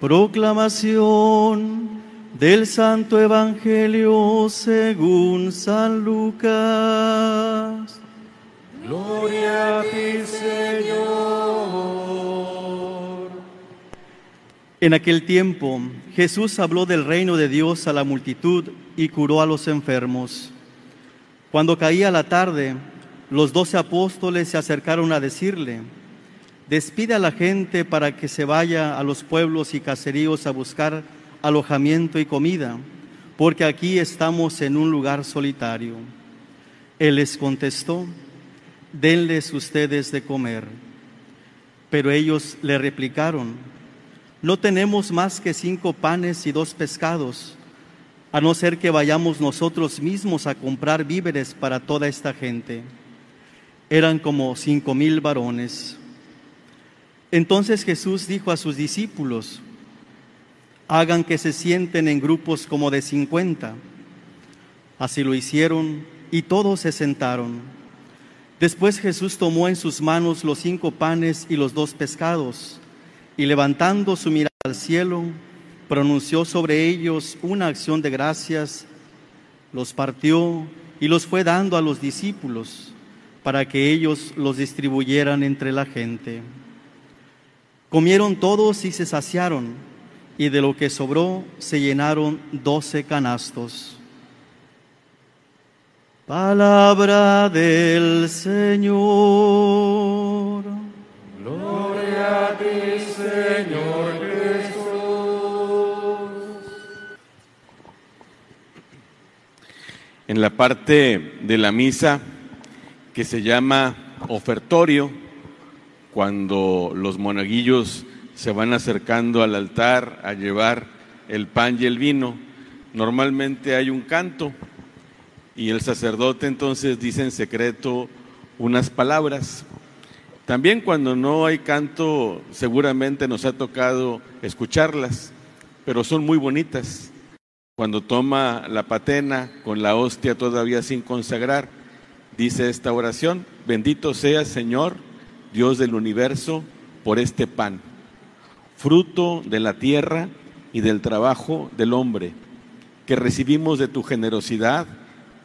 Proclamación del Santo Evangelio según San Lucas. Gloria a ti, Señor. En aquel tiempo Jesús habló del reino de Dios a la multitud y curó a los enfermos. Cuando caía la tarde, los doce apóstoles se acercaron a decirle, despide a la gente para que se vaya a los pueblos y caseríos a buscar alojamiento y comida, porque aquí estamos en un lugar solitario. Él les contestó, denles ustedes de comer. Pero ellos le replicaron, no tenemos más que cinco panes y dos pescados, a no ser que vayamos nosotros mismos a comprar víveres para toda esta gente. Eran como cinco mil varones. Entonces Jesús dijo a sus discípulos, hagan que se sienten en grupos como de cincuenta. Así lo hicieron y todos se sentaron. Después Jesús tomó en sus manos los cinco panes y los dos pescados y levantando su mirada al cielo, pronunció sobre ellos una acción de gracias, los partió y los fue dando a los discípulos para que ellos los distribuyeran entre la gente. Comieron todos y se saciaron, y de lo que sobró se llenaron doce canastos. Palabra del Señor. Gloria a ti, Señor Jesús. En la parte de la misa que se llama ofertorio, cuando los monaguillos se van acercando al altar a llevar el pan y el vino, normalmente hay un canto y el sacerdote entonces dice en secreto unas palabras. También cuando no hay canto, seguramente nos ha tocado escucharlas, pero son muy bonitas. Cuando toma la patena con la hostia todavía sin consagrar, dice esta oración, bendito sea Señor, Dios del universo, por este pan, fruto de la tierra y del trabajo del hombre, que recibimos de tu generosidad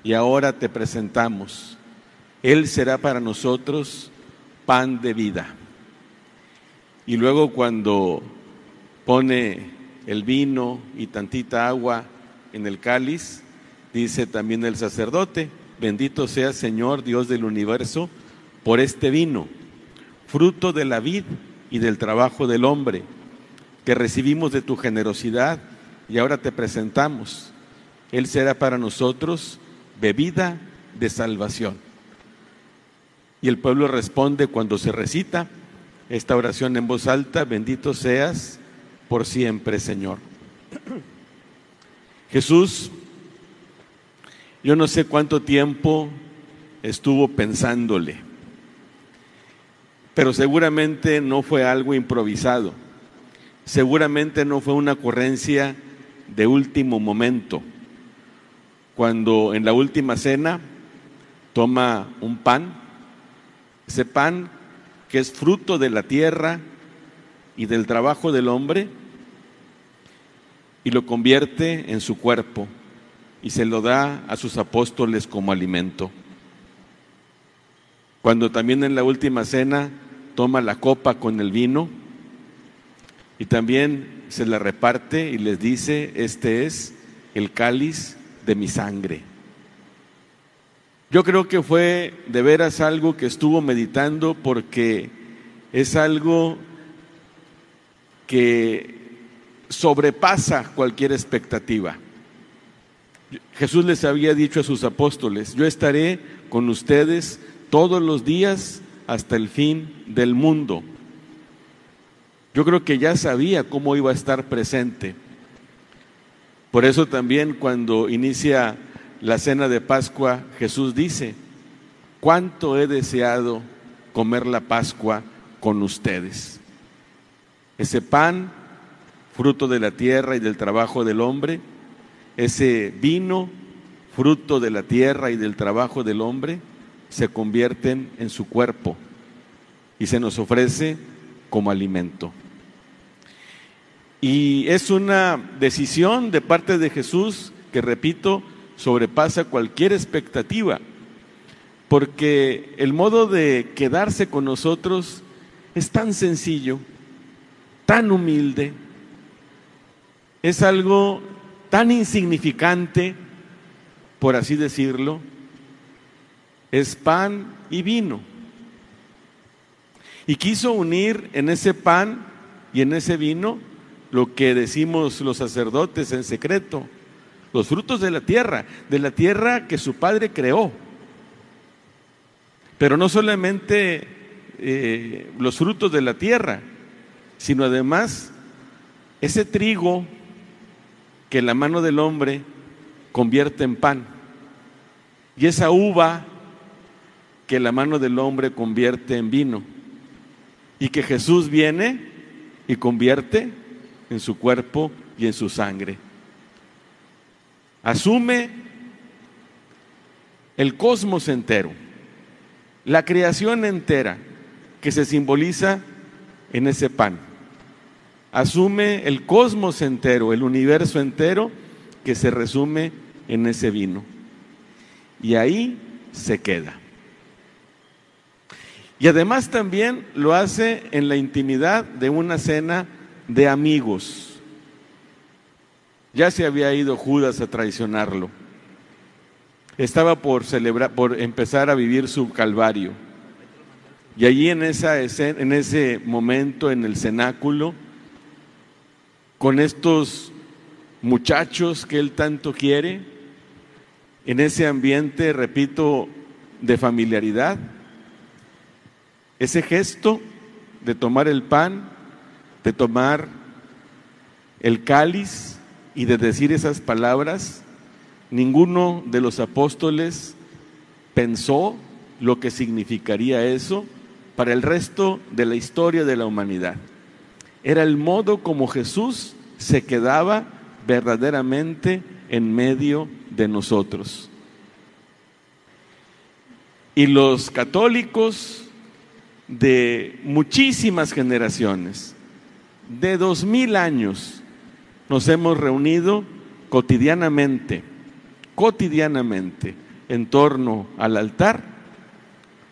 y ahora te presentamos. Él será para nosotros pan de vida. Y luego cuando pone el vino y tantita agua en el cáliz, dice también el sacerdote, bendito sea Señor Dios del universo por este vino, fruto de la vid y del trabajo del hombre, que recibimos de tu generosidad y ahora te presentamos. Él será para nosotros bebida de salvación. Y el pueblo responde cuando se recita esta oración en voz alta, bendito seas por siempre, Señor. Jesús, yo no sé cuánto tiempo estuvo pensándole, pero seguramente no fue algo improvisado, seguramente no fue una ocurrencia de último momento cuando en la última cena toma un pan, ese pan que es fruto de la tierra y del trabajo del hombre, y lo convierte en su cuerpo y se lo da a sus apóstoles como alimento. Cuando también en la última cena toma la copa con el vino y también se la reparte y les dice, este es el cáliz de mi sangre. Yo creo que fue de veras algo que estuvo meditando porque es algo que sobrepasa cualquier expectativa. Jesús les había dicho a sus apóstoles, yo estaré con ustedes todos los días hasta el fin del mundo. Yo creo que ya sabía cómo iba a estar presente. Por eso también cuando inicia la cena de Pascua, Jesús dice, cuánto he deseado comer la Pascua con ustedes. Ese pan, fruto de la tierra y del trabajo del hombre, ese vino, fruto de la tierra y del trabajo del hombre, se convierten en su cuerpo y se nos ofrece como alimento. Y es una decisión de parte de Jesús que, repito, sobrepasa cualquier expectativa, porque el modo de quedarse con nosotros es tan sencillo, tan humilde, es algo tan insignificante, por así decirlo, es pan y vino. Y quiso unir en ese pan y en ese vino lo que decimos los sacerdotes en secreto, los frutos de la tierra, de la tierra que su padre creó. Pero no solamente eh, los frutos de la tierra, sino además ese trigo que la mano del hombre convierte en pan y esa uva que la mano del hombre convierte en vino y que Jesús viene y convierte en su cuerpo y en su sangre. Asume el cosmos entero, la creación entera que se simboliza en ese pan. Asume el cosmos entero, el universo entero que se resume en ese vino. Y ahí se queda. Y además también lo hace en la intimidad de una cena de amigos. Ya se había ido Judas a traicionarlo. Estaba por celebrar, por empezar a vivir su calvario. Y allí en, esa en ese momento, en el cenáculo, con estos muchachos que él tanto quiere, en ese ambiente, repito, de familiaridad, ese gesto de tomar el pan, de tomar el cáliz y de decir esas palabras, ninguno de los apóstoles pensó lo que significaría eso para el resto de la historia de la humanidad. Era el modo como Jesús se quedaba verdaderamente en medio de nosotros. Y los católicos de muchísimas generaciones, de dos mil años, nos hemos reunido cotidianamente, cotidianamente, en torno al altar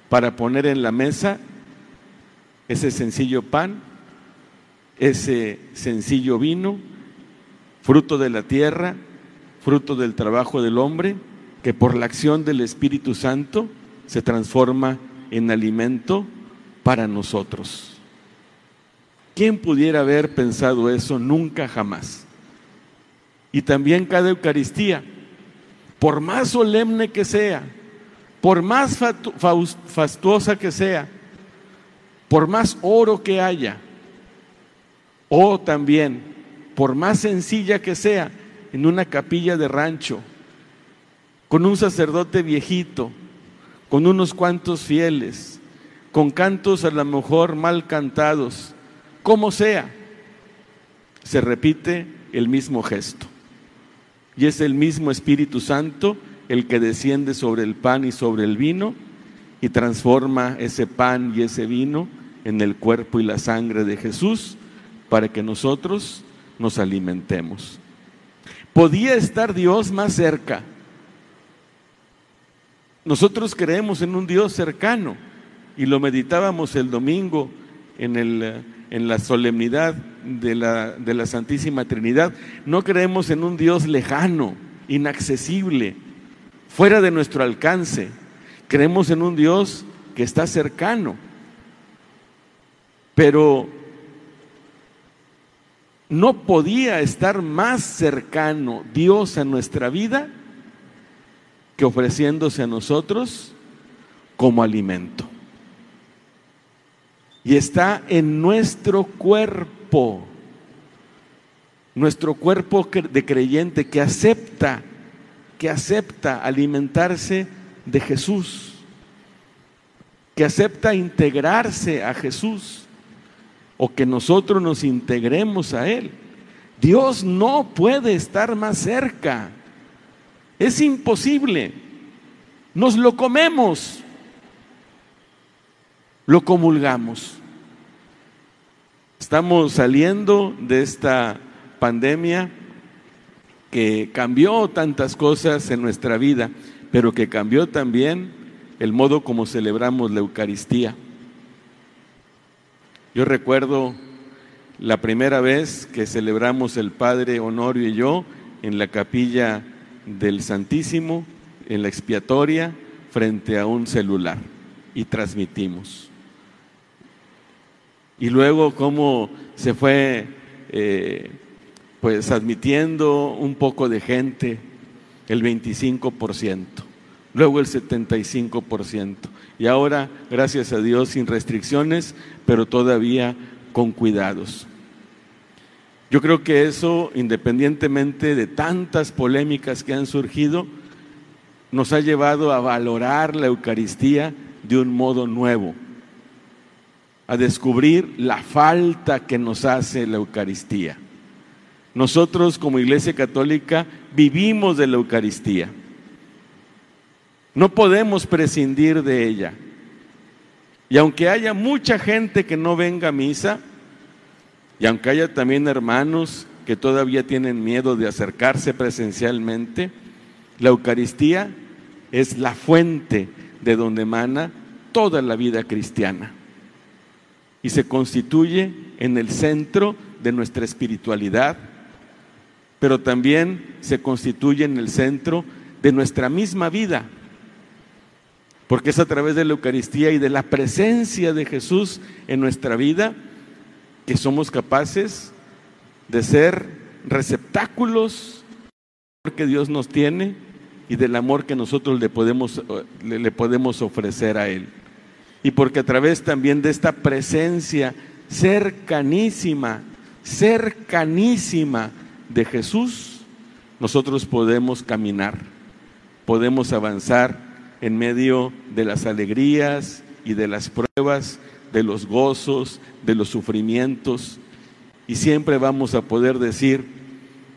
para poner en la mesa ese sencillo pan, ese sencillo vino, fruto de la tierra, fruto del trabajo del hombre, que por la acción del Espíritu Santo se transforma en alimento para nosotros. ¿Quién pudiera haber pensado eso? Nunca jamás. Y también cada Eucaristía, por más solemne que sea, por más fastuosa que sea, por más oro que haya, o también por más sencilla que sea, en una capilla de rancho, con un sacerdote viejito, con unos cuantos fieles, con cantos a lo mejor mal cantados, como sea, se repite el mismo gesto. Y es el mismo Espíritu Santo el que desciende sobre el pan y sobre el vino y transforma ese pan y ese vino en el cuerpo y la sangre de Jesús para que nosotros nos alimentemos. ¿Podía estar Dios más cerca? Nosotros creemos en un Dios cercano y lo meditábamos el domingo en, el, en la solemnidad de la, de la Santísima Trinidad. No creemos en un Dios lejano, inaccesible, fuera de nuestro alcance. Creemos en un Dios que está cercano. Pero no podía estar más cercano Dios a nuestra vida que ofreciéndose a nosotros como alimento. Y está en nuestro cuerpo, nuestro cuerpo de creyente que acepta, que acepta alimentarse de Jesús, que acepta integrarse a Jesús o que nosotros nos integremos a Él. Dios no puede estar más cerca. Es imposible. Nos lo comemos lo comulgamos. Estamos saliendo de esta pandemia que cambió tantas cosas en nuestra vida, pero que cambió también el modo como celebramos la Eucaristía. Yo recuerdo la primera vez que celebramos el Padre Honorio y yo en la capilla del Santísimo, en la expiatoria, frente a un celular y transmitimos y luego cómo se fue eh, pues admitiendo un poco de gente, el 25%, luego el 75%, y ahora, gracias a Dios, sin restricciones, pero todavía con cuidados. Yo creo que eso, independientemente de tantas polémicas que han surgido, nos ha llevado a valorar la Eucaristía de un modo nuevo a descubrir la falta que nos hace la Eucaristía. Nosotros como Iglesia Católica vivimos de la Eucaristía. No podemos prescindir de ella. Y aunque haya mucha gente que no venga a misa, y aunque haya también hermanos que todavía tienen miedo de acercarse presencialmente, la Eucaristía es la fuente de donde emana toda la vida cristiana y se constituye en el centro de nuestra espiritualidad, pero también se constituye en el centro de nuestra misma vida, porque es a través de la Eucaristía y de la presencia de Jesús en nuestra vida que somos capaces de ser receptáculos que Dios nos tiene y del amor que nosotros le podemos, le podemos ofrecer a Él y porque a través también de esta presencia cercanísima, cercanísima de Jesús, nosotros podemos caminar, podemos avanzar en medio de las alegrías y de las pruebas, de los gozos, de los sufrimientos, y siempre vamos a poder decir,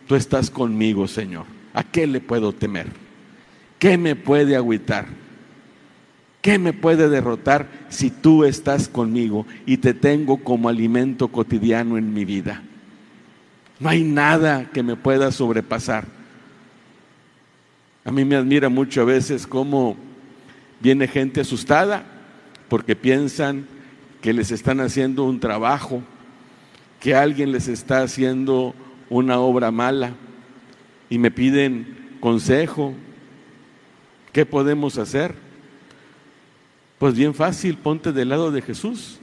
tú estás conmigo, Señor, ¿a qué le puedo temer? ¿Qué me puede agüitar? ¿Qué me puede derrotar si tú estás conmigo y te tengo como alimento cotidiano en mi vida? No hay nada que me pueda sobrepasar. A mí me admira mucho a veces cómo viene gente asustada porque piensan que les están haciendo un trabajo, que alguien les está haciendo una obra mala y me piden consejo. ¿Qué podemos hacer? Pues bien fácil, ponte del lado de Jesús.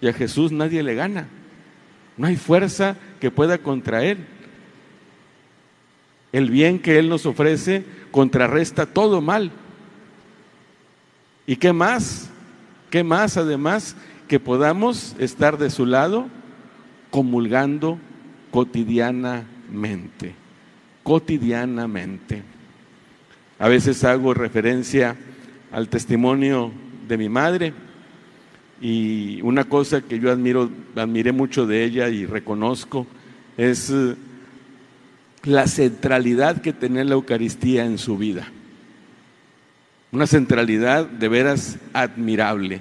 Y a Jesús nadie le gana. No hay fuerza que pueda contra Él. El bien que Él nos ofrece contrarresta todo mal. ¿Y qué más? ¿Qué más además que podamos estar de su lado comulgando cotidianamente? Cotidianamente. A veces hago referencia al testimonio de mi madre. Y una cosa que yo admiro, admiré mucho de ella y reconozco es eh, la centralidad que tenía la Eucaristía en su vida. Una centralidad de veras admirable.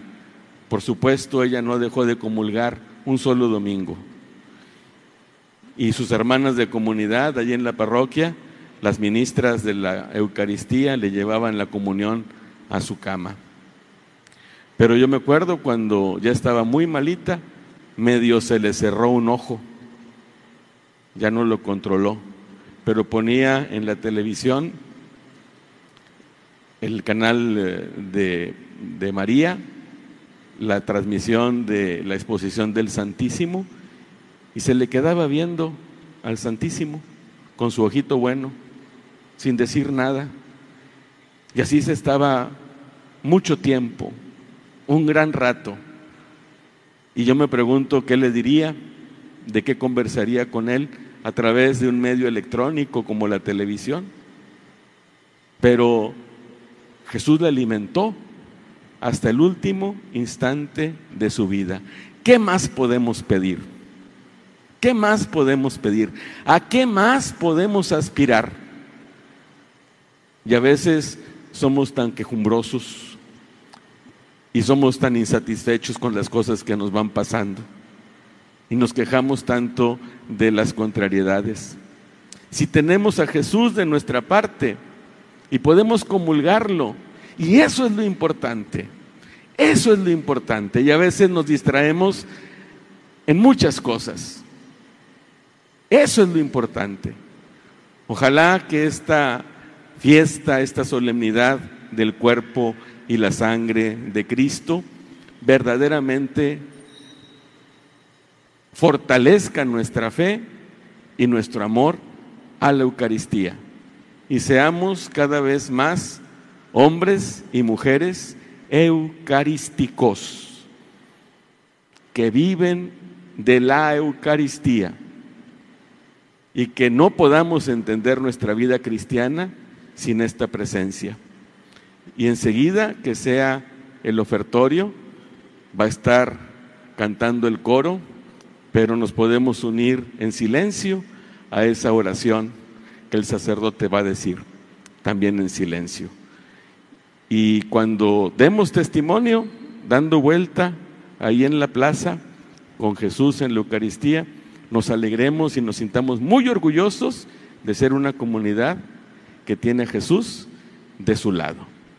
Por supuesto, ella no dejó de comulgar un solo domingo. Y sus hermanas de comunidad allí en la parroquia, las ministras de la Eucaristía, le llevaban la comunión a su cama. Pero yo me acuerdo cuando ya estaba muy malita, medio se le cerró un ojo, ya no lo controló, pero ponía en la televisión el canal eh, de, de María, la transmisión de la exposición del Santísimo, y se le quedaba viendo al Santísimo con su ojito bueno, sin decir nada. Y así se estaba mucho tiempo, un gran rato. Y yo me pregunto qué le diría, de qué conversaría con él a través de un medio electrónico como la televisión. Pero Jesús le alimentó hasta el último instante de su vida. ¿Qué más podemos pedir? ¿Qué más podemos pedir? ¿A qué más podemos aspirar? Y a veces somos tan quejumbrosos y somos tan insatisfechos con las cosas que nos van pasando y nos quejamos tanto de las contrariedades. Si tenemos a Jesús de nuestra parte y podemos comulgarlo, y eso es lo importante, eso es lo importante, y a veces nos distraemos en muchas cosas. Eso es lo importante. Ojalá que esta fiesta, esta solemnidad del cuerpo y la sangre de Cristo verdaderamente fortalezca nuestra fe y nuestro amor a la Eucaristía y seamos cada vez más hombres y mujeres eucarísticos que viven de la Eucaristía y que no podamos entender nuestra vida cristiana sin esta presencia. Y enseguida que sea el ofertorio, va a estar cantando el coro pero nos podemos unir en silencio a esa oración que el sacerdote va a decir, también en silencio. Y cuando demos testimonio, dando vuelta ahí en la plaza, con Jesús en la Eucaristía, nos alegremos y nos sintamos muy orgullosos de ser una comunidad que tiene a Jesús de su lado